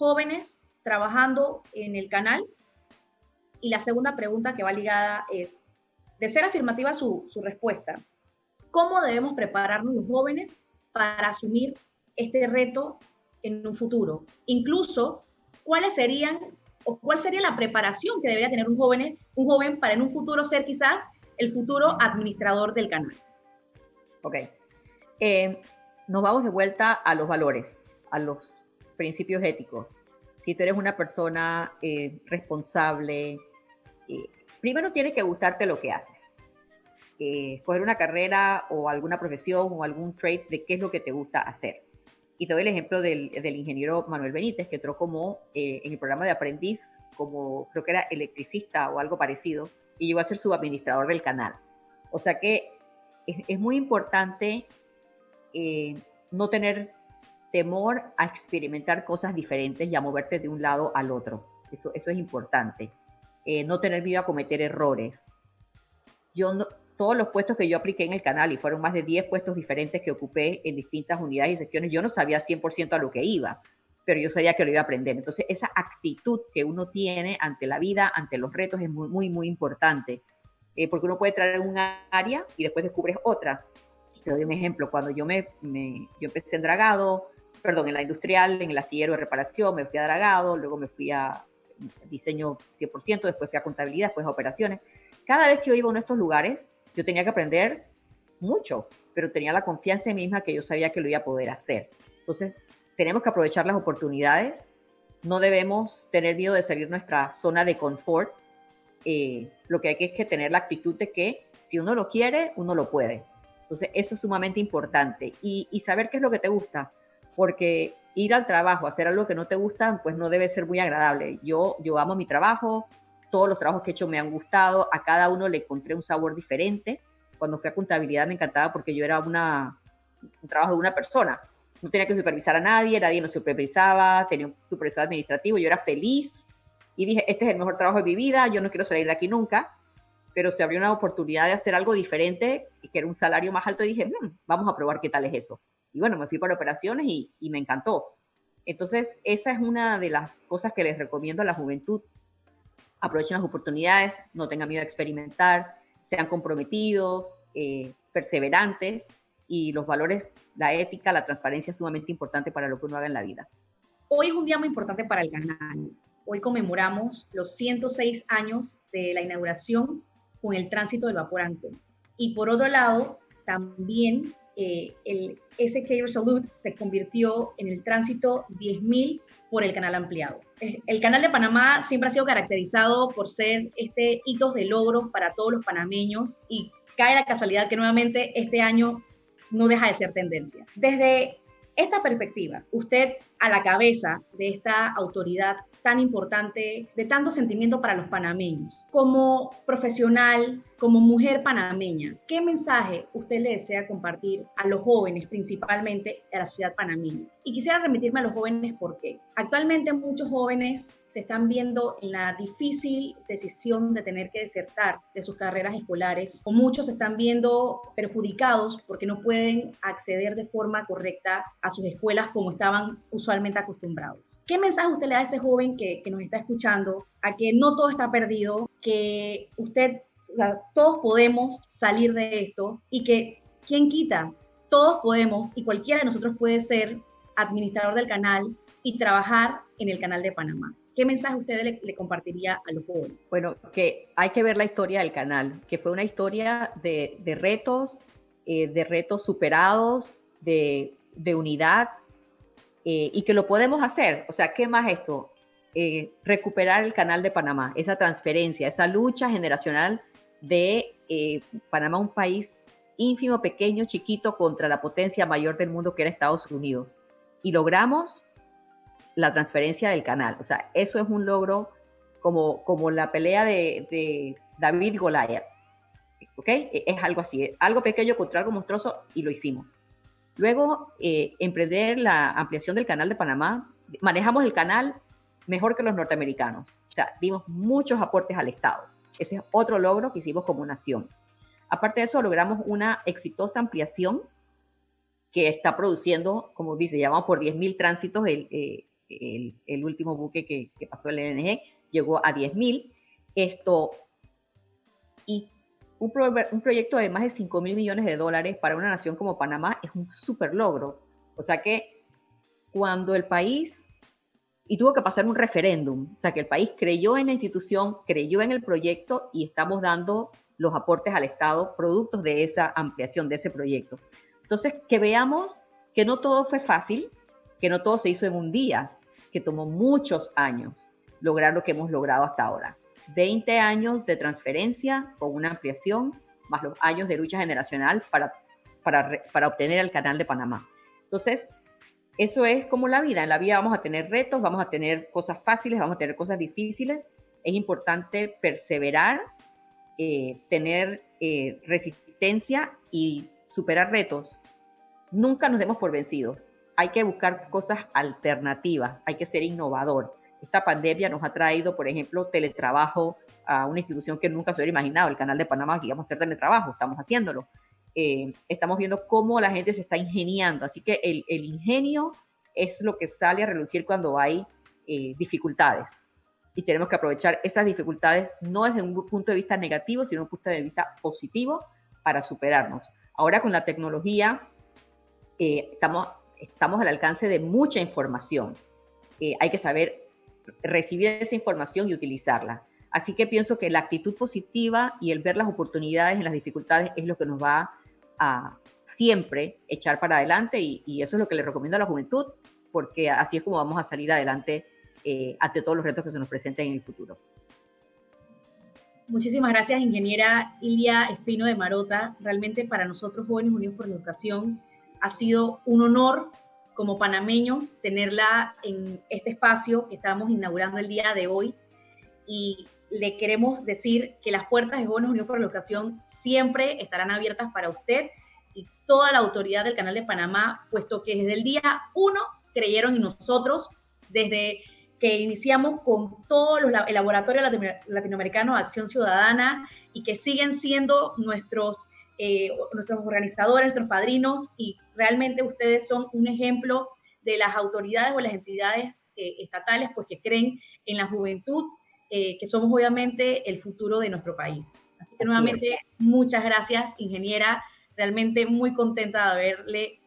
jóvenes trabajando en el canal? Y la segunda pregunta que va ligada es, de ser afirmativa su, su respuesta, ¿cómo debemos prepararnos los jóvenes para asumir este reto en un futuro? Incluso, ¿cuáles serían o cuál sería la preparación que debería tener un joven, un joven para en un futuro ser quizás el futuro administrador del canal? Ok. Eh, nos vamos de vuelta a los valores, a los principios éticos. Si tú eres una persona eh, responsable, eh, primero tiene que gustarte lo que haces. Eh, escoger una carrera o alguna profesión o algún trade de qué es lo que te gusta hacer. Y te doy el ejemplo del, del ingeniero Manuel Benítez, que entró como en el programa de aprendiz, como creo que era electricista o algo parecido, y llegó a ser subadministrador del canal. O sea que es, muy importante no tener temor a experimentar cosas diferentes y a moverte de un lado al otro. Eso, eso es importante eh, no tener miedo a cometer errores. Yo no, todos los puestos que yo apliqué en el canal, y fueron más de 10 puestos diferentes que ocupé en distintas unidades y secciones, yo no sabía 100% a lo que iba, pero yo sabía que lo iba a aprender. Entonces, esa actitud que uno tiene ante la vida, ante los retos, es muy, muy, muy importante, eh, porque uno puede traer un área y después descubres otra. Te doy un ejemplo, cuando yo, me, me yo empecé en dragado, perdón, en la industrial, en el astillero de reparación, me fui a dragado, luego me fui a diseño 100%, después fui a contabilidad, después a operaciones. Cada vez que yo iba a uno de estos lugares, yo tenía que aprender mucho, pero tenía la confianza en mí misma que yo sabía que lo iba a poder hacer. Entonces, tenemos que aprovechar las oportunidades, no debemos tener miedo de salir nuestra zona de confort. Eh, lo que hay que es que tener la actitud de que si uno lo quiere, uno lo puede. Entonces, eso es sumamente importante. Y, y saber qué es lo que te gusta, porque ir al trabajo, hacer algo que no te gusta, pues no debe ser muy agradable. Yo, yo amo mi trabajo, todos los trabajos que he hecho me han gustado, a cada uno le encontré un sabor diferente. Cuando fui a contabilidad me encantaba porque yo era una, un trabajo de una persona. No tenía que supervisar a nadie, nadie me supervisaba, tenía un supervisor administrativo, yo era feliz y dije, este es el mejor trabajo de mi vida, yo no quiero salir de aquí nunca, pero se abrió una oportunidad de hacer algo diferente, que era un salario más alto, y dije, hmm, vamos a probar qué tal es eso. Y bueno, me fui para operaciones y, y me encantó. Entonces, esa es una de las cosas que les recomiendo a la juventud. Aprovechen las oportunidades, no tengan miedo a experimentar, sean comprometidos, eh, perseverantes y los valores, la ética, la transparencia es sumamente importante para lo que uno haga en la vida. Hoy es un día muy importante para el canal. Hoy conmemoramos los 106 años de la inauguración con el tránsito del vapor Antón. Y por otro lado, también eh, el SK Resolute se convirtió en el tránsito 10.000 por el canal ampliado. El canal de Panamá siempre ha sido caracterizado por ser este hito de logro para todos los panameños y cae la casualidad que nuevamente este año no deja de ser tendencia. Desde esta perspectiva, usted a la cabeza de esta autoridad tan importante, de tanto sentimiento para los panameños, como profesional, como mujer panameña, ¿qué mensaje usted le desea compartir a los jóvenes, principalmente a la ciudad panameña? Y quisiera remitirme a los jóvenes porque actualmente muchos jóvenes se están viendo en la difícil decisión de tener que desertar de sus carreras escolares, o muchos se están viendo perjudicados porque no pueden acceder de forma correcta a sus escuelas como estaban usualmente acostumbrados. ¿Qué mensaje usted le da a ese joven que, que nos está escuchando a que no todo está perdido, que usted todos podemos salir de esto y que, ¿quién quita? Todos podemos y cualquiera de nosotros puede ser administrador del canal y trabajar en el canal de Panamá. ¿Qué mensaje usted le, compartiría a los jóvenes? Bueno, que hay que ver la historia del canal, que fue una historia de, retos, eh, de retos superados, de, unidad, eh, y que lo podemos hacer. O sea, ¿qué más esto? Eh, recuperar el canal de Panamá, esa transferencia, esa lucha generacional de eh, Panamá, un país ínfimo, pequeño, chiquito, contra la potencia mayor del mundo que era Estados Unidos. Y logramos la transferencia del canal. O sea, eso es un logro como, como la pelea de, David y Goliath. ¿Ok? E, es algo así, algo pequeño contra algo monstruoso y lo hicimos. Luego, eh, emprender la ampliación del canal de Panamá. Manejamos el canal mejor que los norteamericanos. O sea, dimos muchos aportes al Estado. Ese es otro logro que hicimos como nación. Aparte de eso, logramos una exitosa ampliación que está produciendo, como dice, llamamos por 10.000 tránsitos, el, eh, el, el, último buque que, que, pasó el LNG llegó a 10.000. Esto, y un, un, proyecto de más de 5 mil millones de dólares para una nación como Panamá es un súper logro. O sea que cuando el país y tuvo que pasar un referéndum. O sea, que el país creyó en la institución, creyó en el proyecto y estamos dando los aportes al Estado productos de esa ampliación, de ese proyecto. Entonces, que veamos que no todo fue fácil, que no todo se hizo en un día, que tomó muchos años lograr lo que hemos logrado hasta ahora. 20 años de transferencia con una ampliación, más los años de lucha generacional para, para, para obtener el canal de Panamá. Entonces, eso es como la vida. En la vida vamos a tener retos, vamos a tener cosas fáciles, vamos a tener cosas difíciles. Es importante perseverar, eh, tener eh, resistencia y superar retos. Nunca nos demos por vencidos. Hay que buscar cosas alternativas, hay que ser innovador. Esta pandemia nos ha traído, por ejemplo, teletrabajo a una institución que nunca se hubiera imaginado, el canal de Panamá, que íbamos a hacer teletrabajo, estamos haciéndolo. Eh, estamos viendo cómo la gente se está ingeniando. Así que el, ingenio es lo que sale a relucir cuando hay eh, dificultades. Y tenemos que aprovechar esas dificultades no desde un punto de vista negativo, sino un punto de vista positivo para superarnos. Ahora con la tecnología, eh, estamos estamos al alcance de mucha información. Eh, hay que saber recibir esa información y utilizarla. Así que pienso que la actitud positiva y el ver las oportunidades en las dificultades es lo que nos va a siempre echar para adelante y, eso es lo que le recomiendo a la juventud, porque así es como vamos a salir adelante eh, ante todos los retos que se nos presenten en el futuro. Muchísimas gracias, ingeniera Ilia Espino de Marota. Realmente para nosotros, Jóvenes Unidos por la Educación, ha sido un honor como panameños tenerla en este espacio que estamos inaugurando el día de hoy. Y le queremos decir que las puertas de Jóvenes Unidos por la Educación siempre estarán abiertas para usted y toda la autoridad del Canal de Panamá, puesto que desde el día uno creyeron en nosotros, desde que iniciamos con todo los, el Laboratorio Latinoamericano de Acción Ciudadana y que siguen siendo nuestros, eh, nuestros organizadores, nuestros padrinos y realmente ustedes son un ejemplo de las autoridades o las entidades eh, estatales pues que creen en la juventud, eh, que somos obviamente el futuro de nuestro país. Así que nuevamente muchas gracias, ingeniera. Realmente muy contenta de haberle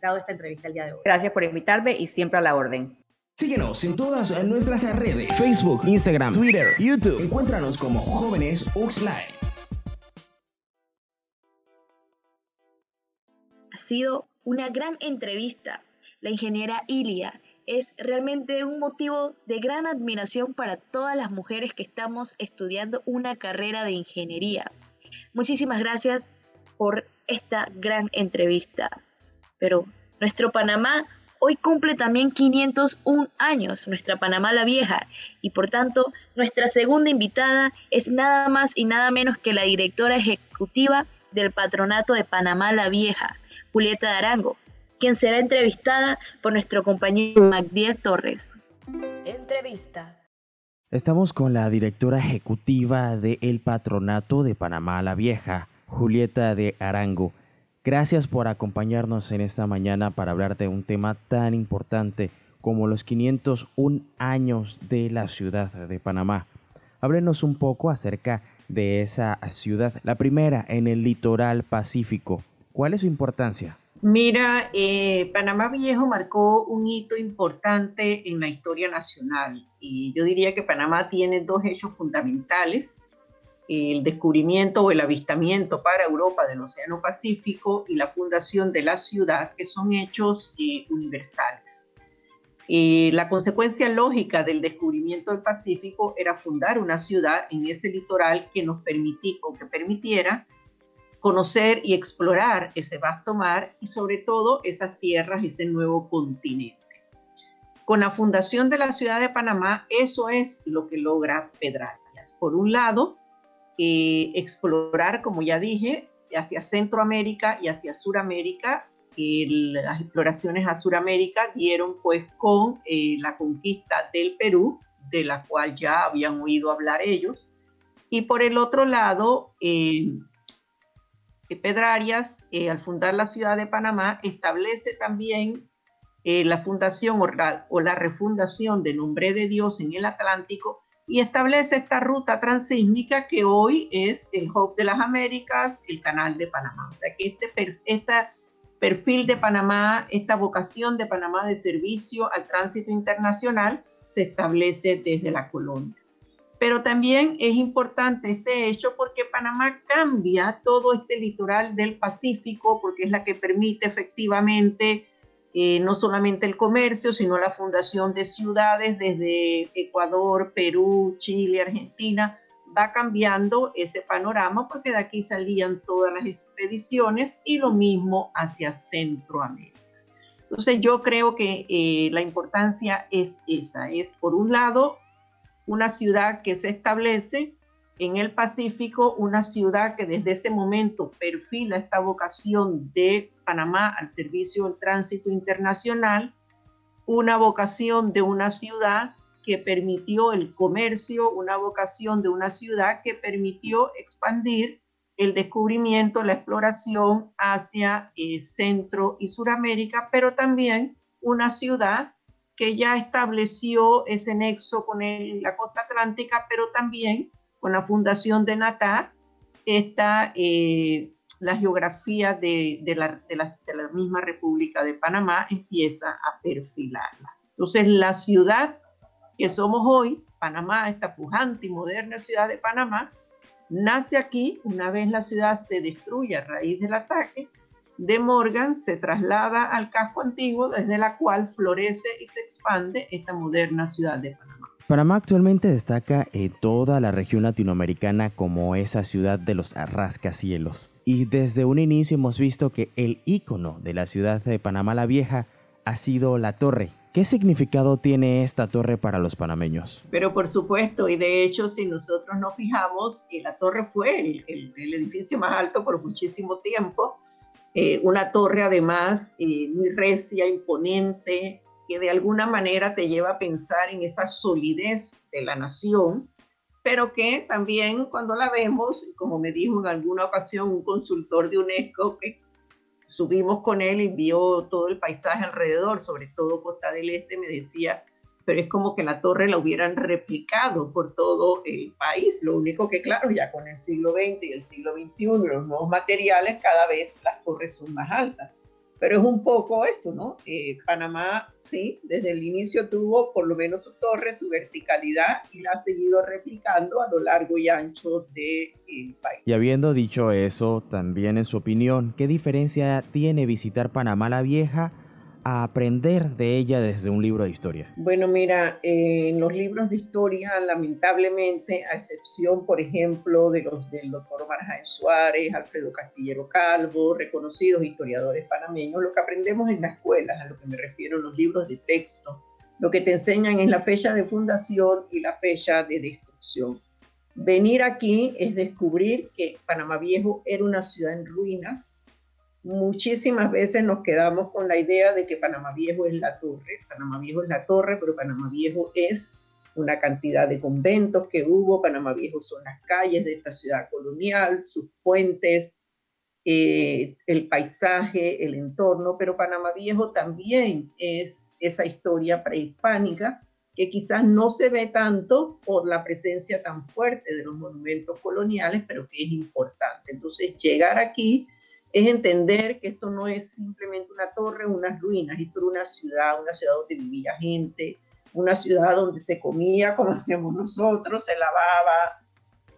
dado esta entrevista el día de hoy. Gracias por invitarme y siempre a la orden. Síguenos en todas nuestras redes, Facebook, Instagram, Twitter, YouTube. Encuéntranos como Jóvenes Uxlay. Ha sido una gran entrevista. La ingeniera Ilia es realmente un motivo de gran admiración para todas las mujeres que estamos estudiando una carrera de ingeniería. Muchísimas gracias por esta gran entrevista. Pero nuestro Panamá hoy cumple también 501 años nuestra Panamá la Vieja y por tanto nuestra segunda invitada es nada más y nada menos que la directora ejecutiva del Patronato de Panamá la Vieja, Julieta de Arango, quien será entrevistada por nuestro compañero Magdiel Torres. Entrevista. Estamos con la directora ejecutiva del Patronato de Panamá la Vieja, Julieta de Arango. Gracias por acompañarnos en esta mañana para hablar de un tema tan importante como los 501 años de la ciudad de Panamá. Háblenos un poco acerca de esa ciudad, la primera en el litoral pacífico. ¿Cuál es su importancia? Mira, eh, Panamá Viejo marcó un hito importante en la historia nacional y yo diría que Panamá tiene dos hechos fundamentales el descubrimiento o el avistamiento para Europa del Océano Pacífico y la fundación de la ciudad, que son hechos eh, universales. Eh, la consecuencia lógica del descubrimiento del Pacífico era fundar una ciudad en ese litoral que nos permitía o que permitiera conocer y explorar ese vasto mar y sobre todo esas tierras, ese nuevo continente. Con la fundación de la ciudad de Panamá, eso es lo que logra Pedrarias. Por un lado, eh, explorar, como ya dije, hacia Centroamérica y hacia Suramérica. Las exploraciones a Suramérica dieron pues con eh, la conquista del Perú, de la cual ya habían oído hablar ellos. Y por el otro lado, eh, Pedrarias, al fundar la ciudad de Panamá, establece también la fundación o la refundación de Nombre de Dios en el Atlántico y establece esta ruta transísmica que hoy es el Hub de las Américas, el Canal de Panamá. O sea que este, este perfil de Panamá, esta vocación de Panamá de servicio al tránsito internacional se establece desde la colonia. Pero también es importante este hecho porque Panamá cambia todo este litoral del Pacífico porque es la que permite efectivamente eh, no solamente el comercio, sino la fundación de ciudades desde Ecuador, Perú, Chile, Argentina, va cambiando ese panorama porque de aquí salían todas las expediciones y lo mismo hacia Centroamérica. Entonces yo creo que eh, la importancia es esa, es por un lado una ciudad que se establece en el Pacífico, una ciudad que desde ese momento perfila esta vocación de Panamá al servicio del tránsito internacional, una vocación de una ciudad que permitió el comercio, una vocación de una ciudad que permitió expandir el descubrimiento, la exploración hacia eh, Centro y Suramérica, pero también una ciudad que ya estableció ese nexo con la costa atlántica, pero también con la fundación de Natá, esta eh, la geografía de, la, de, la, misma República de Panamá empieza a perfilarla. Entonces, la ciudad que somos hoy, Panamá, esta pujante y moderna ciudad de Panamá, nace aquí una vez la ciudad se destruye a raíz del ataque de Morgan, se traslada al casco antiguo desde la cual florece y se expande esta moderna ciudad de Panamá. Panamá actualmente destaca en toda la región latinoamericana como esa ciudad de los rascacielos. Y desde un inicio hemos visto que el ícono de la ciudad de Panamá la Vieja ha sido la torre. ¿Qué significado tiene esta torre para los panameños? Pero por supuesto, y de hecho si nosotros nos fijamos, eh, la torre fue el, edificio más alto por muchísimo tiempo. Eh, una torre además eh, muy recia, imponente, que de alguna manera te lleva a pensar en esa solidez de la nación, pero que también cuando la vemos, como me dijo en alguna ocasión un consultor de UNESCO, que subimos con él y vio todo el paisaje alrededor, sobre todo Costa del Este, me decía, pero es como que la torre la hubieran replicado por todo el país. Lo único que, claro, ya con el siglo XX y el siglo XXI, los nuevos materiales, cada vez las torres son más altas. Pero es un poco eso, ¿no? Eh, Panamá, sí, desde el inicio tuvo por lo menos su torre, su verticalidad y la ha seguido replicando a lo largo y ancho del país. Y habiendo dicho eso, también en su opinión, ¿qué diferencia tiene visitar Panamá la Vieja a aprender de ella desde un libro de historia? Bueno, mira, en los libros de historia, lamentablemente, a excepción, por ejemplo, de los del doctor Marjaén Suárez, Alfredo Castillero Calvo, reconocidos historiadores panameños, lo que aprendemos en las escuelas, a lo que me refiero los libros de texto, lo que te enseñan es la fecha de fundación y la fecha de destrucción. Venir aquí es descubrir que Panamá Viejo era una ciudad en ruinas, muchísimas veces nos quedamos con la idea de que Panamá Viejo es la torre. Panamá Viejo es la torre, pero Panamá Viejo es una cantidad de conventos que hubo. Panamá Viejo son las calles de esta ciudad colonial, sus puentes, eh, el paisaje, el entorno, pero Panamá Viejo también es esa historia prehispánica que quizás no se ve tanto por la presencia tan fuerte de los monumentos coloniales, pero que es importante. Entonces, llegar aquí es entender que esto no es simplemente una torre, unas ruinas, esto era una ciudad, una ciudad donde vivía gente, una ciudad donde se comía como hacemos nosotros, se lavaba,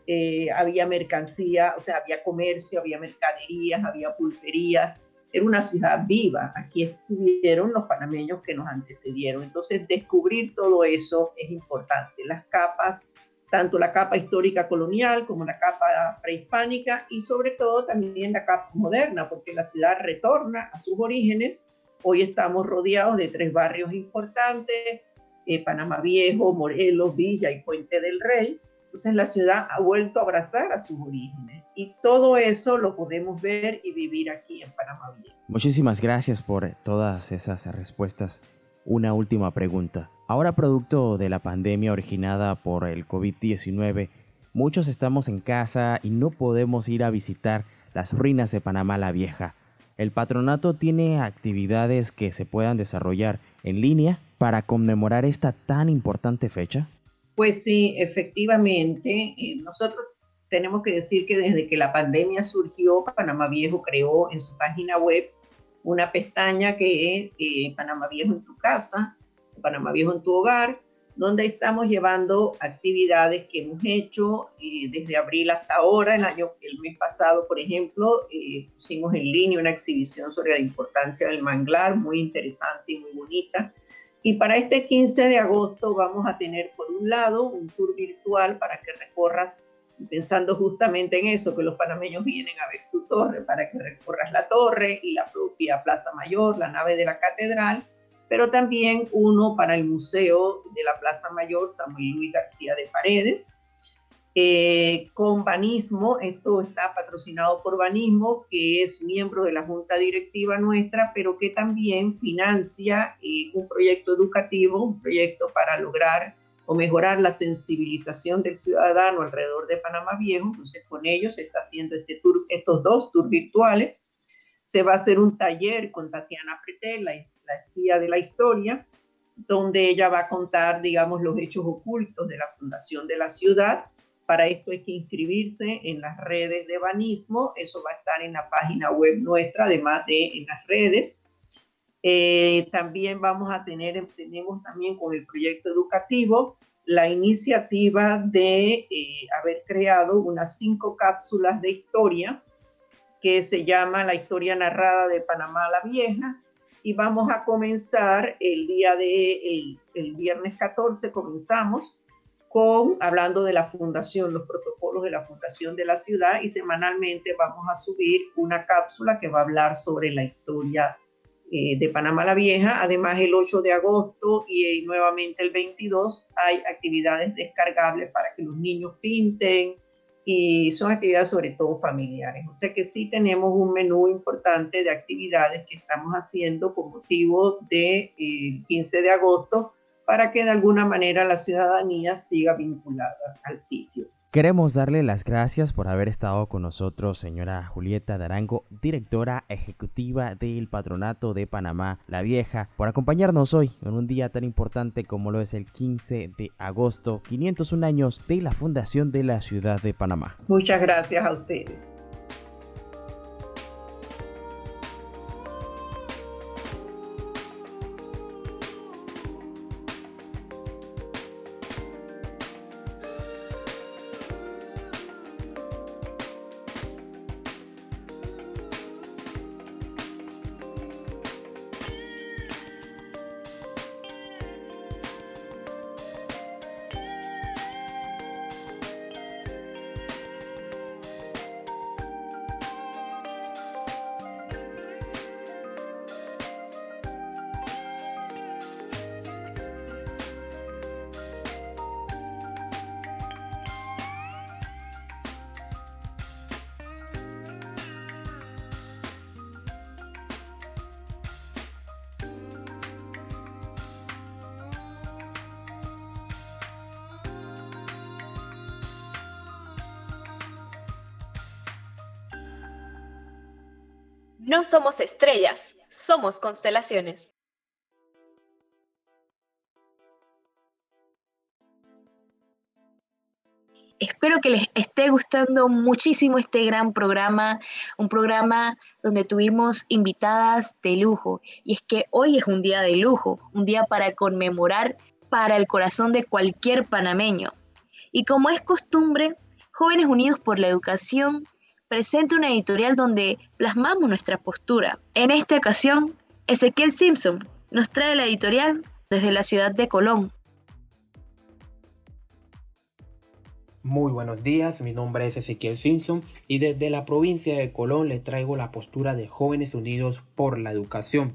eh, había mercancía, o sea, había comercio, había mercaderías, había pulperías, era una ciudad viva. Aquí estuvieron los panameños que nos antecedieron. Entonces, descubrir todo eso es importante. Las capas tanto la capa histórica colonial como la capa prehispánica y sobre todo también la capa moderna, porque la ciudad retorna a sus orígenes. Hoy estamos rodeados de tres barrios importantes, eh, Panamá Viejo, Morelos, Villa y Puente del Rey. Entonces la ciudad ha vuelto a abrazar a sus orígenes y todo eso lo podemos ver y vivir aquí en Panamá Viejo. Muchísimas gracias por todas esas respuestas. Una última pregunta. Ahora producto de la pandemia originada por el COVID-19, muchos estamos en casa y no podemos ir a visitar las ruinas de Panamá la Vieja. ¿El patronato tiene actividades que se puedan desarrollar en línea para conmemorar esta tan importante fecha? Pues sí, efectivamente. Eh, nosotros tenemos que decir que desde que la pandemia surgió, Panamá Viejo creó en su página web una pestaña que es eh, Panamá Viejo en tu casa, Panamá Viejo en tu hogar, donde estamos llevando actividades que hemos hecho eh, desde abril hasta ahora. El año, el mes pasado, por ejemplo, eh, pusimos en línea una exhibición sobre la importancia del manglar, muy interesante y muy bonita. Y para este 15 de agosto vamos a tener, por un lado, un tour virtual para que recorras, pensando justamente en eso, que los panameños vienen a ver su torre, para que recorras la torre y la propia Plaza Mayor, la nave de la catedral, pero también uno para el Museo de la Plaza Mayor Samuel Luis García de Paredes, eh, con Banismo, esto está patrocinado por Banismo, que es miembro de la Junta Directiva nuestra, pero que también financia eh, un proyecto educativo, un proyecto para lograr o mejorar la sensibilización del ciudadano alrededor de Panamá Viejo. Entonces, con ellos se está haciendo este tour, estos dos tours virtuales. Se va a hacer un taller con Tatiana Pretel, la la espía de la historia, donde ella va a contar, digamos, los hechos ocultos de la fundación de la ciudad Para esto hay que inscribirse en las redes de Banismo, eso va a estar en la página web nuestra, además de en las redes. Eh, también vamos a tener, tenemos también con el proyecto educativo la iniciativa de eh, haber creado unas cinco cápsulas de historia que se llama La historia narrada de Panamá la Vieja. Y vamos a comenzar el día de, el, viernes 14, comenzamos con hablando de la fundación, los protocolos de la fundación de la ciudad y semanalmente vamos a subir una cápsula que va a hablar sobre la historia eh, de Panamá la Vieja. Además, el 8 de agosto y, y nuevamente el 22 hay actividades descargables para que los niños pinten, y son actividades sobre todo familiares. O sea que sí tenemos un menú importante de actividades que estamos haciendo con motivo del de, 15 de agosto para que de alguna manera la ciudadanía siga vinculada al sitio. Queremos darle las gracias por haber estado con nosotros, señora Julieta Darango, directora ejecutiva del Patronato de Panamá La Vieja, por acompañarnos hoy en un día tan importante como lo es el 15 de agosto, 501 años de la fundación de la ciudad de Panamá. Muchas gracias a ustedes. No somos estrellas, somos constelaciones. Espero que les esté gustando muchísimo este gran programa, un programa donde tuvimos invitadas de lujo. Y es que hoy es un día de lujo, un día para conmemorar para el corazón de cualquier panameño. Y como es costumbre, Jóvenes Unidos por la Educación presenta una editorial donde plasmamos nuestra postura. En esta ocasión, Ezequiel Simpson nos trae la editorial desde la ciudad de Colón. Muy buenos días, mi nombre es Ezequiel Simpson y desde la provincia de Colón le traigo la postura de Jóvenes Unidos por la Educación.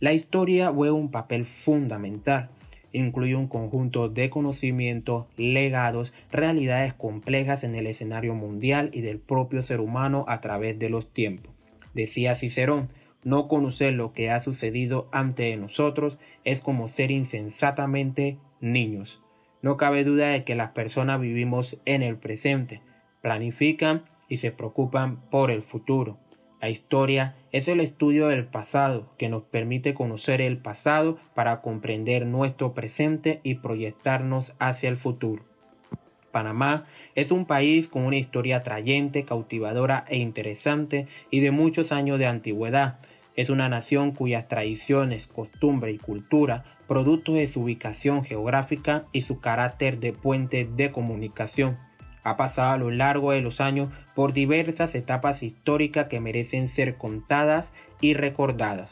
La historia juega un papel fundamental incluye un conjunto de conocimientos, legados, realidades complejas en el escenario mundial y del propio ser humano a través de los tiempos. Decía Cicerón, no conocer lo que ha sucedido ante nosotros es como ser insensatamente niños. No cabe duda de que las personas vivimos en el presente, planifican y se preocupan por el futuro. La historia es el estudio del pasado que nos permite conocer el pasado para comprender nuestro presente y proyectarnos hacia el futuro. Panamá es un país con una historia atrayente, cautivadora e interesante y de muchos años de antigüedad. Es una nación cuyas tradiciones, costumbre y cultura, producto de su ubicación geográfica y su carácter de puente de comunicación, ha pasado a lo largo de los años por diversas etapas históricas que merecen ser contadas y recordadas.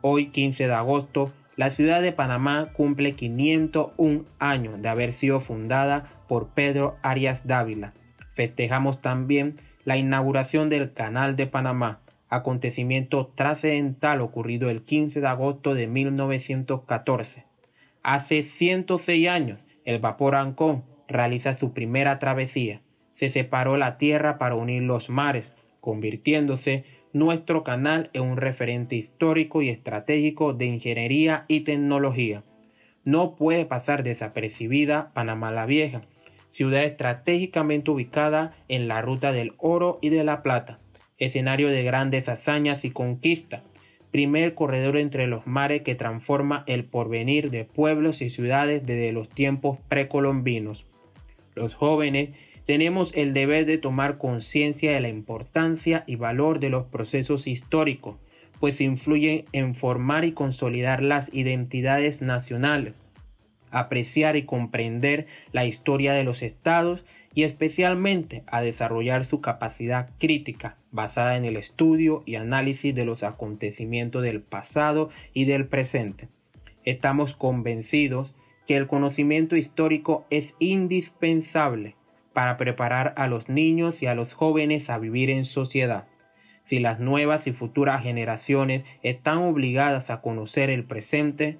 Hoy 15 de agosto, la ciudad de Panamá cumple 501 años de haber sido fundada por Pedro Arias Dávila. Festejamos también la inauguración del Canal de Panamá, acontecimiento trascendental ocurrido el 15 de agosto de 1914. Hace 106 años, el vapor Ancón realiza su primera travesía. Se separó la tierra para unir los mares, convirtiéndose nuestro canal en un referente histórico y estratégico de ingeniería y tecnología. No puede pasar desapercibida Panamá la Vieja, ciudad estratégicamente ubicada en la ruta del oro y de la plata, escenario de grandes hazañas y conquista, primer corredor entre los mares que transforma el porvenir de pueblos y ciudades desde los tiempos precolombinos. Los jóvenes tenemos el deber de tomar conciencia de la importancia y valor de los procesos históricos, pues influyen en formar y consolidar las identidades nacionales, apreciar y comprender la historia de los estados y especialmente a desarrollar su capacidad crítica basada en el estudio y análisis de los acontecimientos del pasado y del presente. Estamos convencidos que el conocimiento histórico es indispensable para preparar a los niños y a los jóvenes a vivir en sociedad. Si las nuevas y futuras generaciones están obligadas a conocer el presente,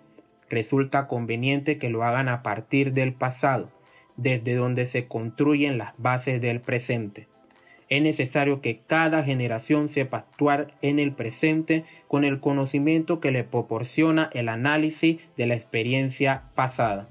resulta conveniente que lo hagan a partir del pasado, desde donde se construyen las bases del presente. Es necesario que cada generación sepa actuar en el presente con el conocimiento que le proporciona el análisis de la experiencia pasada.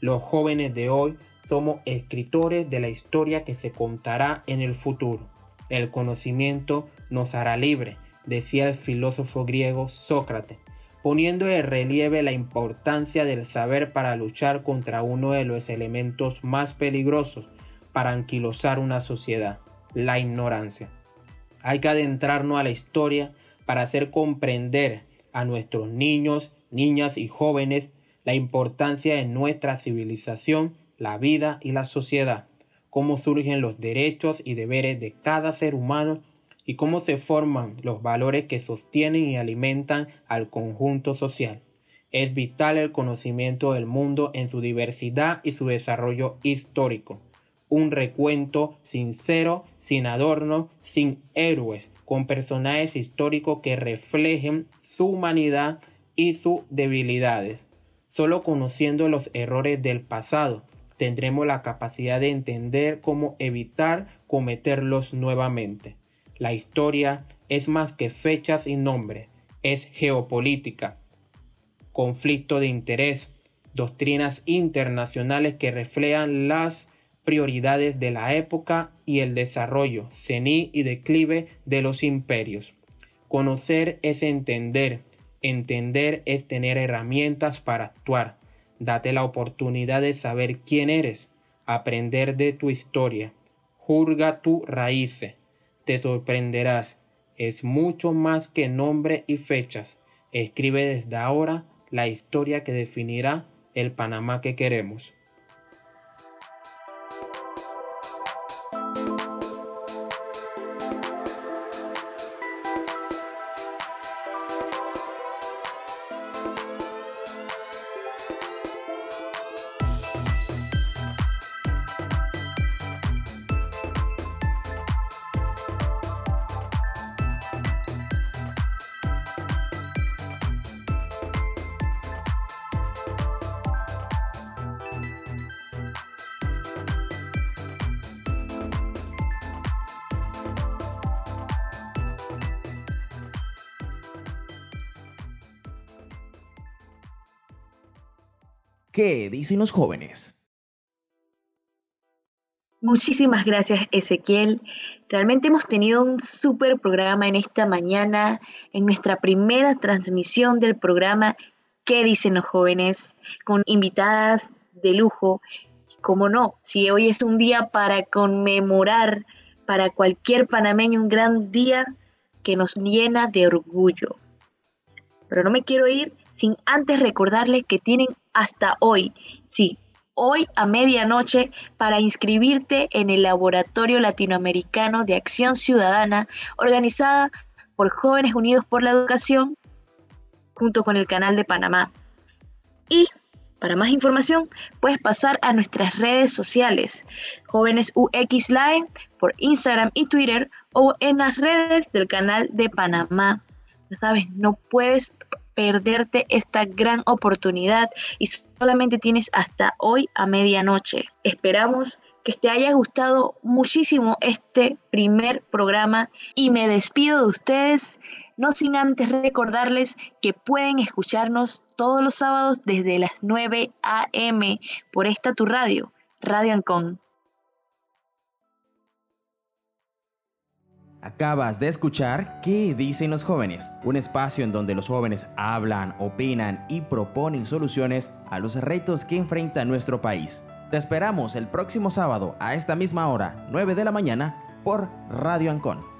Los jóvenes de hoy somos escritores de la historia que se contará en el futuro. El conocimiento nos hará libre, decía el filósofo griego Sócrates, poniendo en relieve la importancia del saber para luchar contra uno de los elementos más peligrosos para anquilosar una sociedad, la ignorancia. Hay que adentrarnos a la historia para hacer comprender a nuestros niños, niñas y jóvenes la importancia de nuestra civilización la vida y la sociedad, cómo surgen los derechos y deberes de cada ser humano y cómo se forman los valores que sostienen y alimentan al conjunto social. Es vital el conocimiento del mundo en su diversidad y su desarrollo histórico. Un recuento sincero, sin adorno, sin héroes, con personajes históricos que reflejen su humanidad y sus debilidades. Solo conociendo los errores del pasado tendremos la capacidad de entender cómo evitar cometerlos nuevamente. La historia es más que fechas y nombres, es geopolítica, conflicto de interés, doctrinas internacionales que reflejan las prioridades de la época y el desarrollo, cení y declive de los imperios. Conocer es entender, entender es tener herramientas para actuar, Date la oportunidad de saber quién eres, aprender de tu historia. Jurga tu raíces. Te sorprenderás. Es mucho más que nombre y fechas. Escribe desde ahora la historia que definirá el Panamá que queremos. ¿Qué dicen los jóvenes? Muchísimas gracias Ezequiel. Realmente hemos tenido un súper programa en esta mañana, en nuestra primera transmisión del programa ¿Qué dicen los jóvenes? con invitadas de lujo. Como no, si hoy es un día para conmemorar para cualquier panameño un gran día que nos llena de orgullo. Pero no me quiero ir sin antes recordarles que tienen hasta hoy, sí, hoy a medianoche para inscribirte en el Laboratorio Latinoamericano de Acción Ciudadana organizada por Jóvenes Unidos por la Educación junto con el Canal de Panamá. Y para más información puedes pasar a nuestras redes sociales, Jóvenes UX Live por Instagram y Twitter o en las redes del Canal de Panamá. Ya sabes, no puedes perderte esta gran oportunidad y solamente tienes hasta hoy a medianoche. Esperamos que te haya gustado muchísimo este primer programa y me despido de ustedes, no sin antes recordarles que pueden escucharnos todos los sábados desde las 9 a.m. por esta tu radio, Radio Ancon. Acabas de escuchar ¿Qué dicen los jóvenes? Un espacio en donde los jóvenes hablan, opinan y proponen soluciones a los retos que enfrenta nuestro país. Te esperamos el próximo sábado a esta misma hora, 9 de la mañana, por Radio Ancón.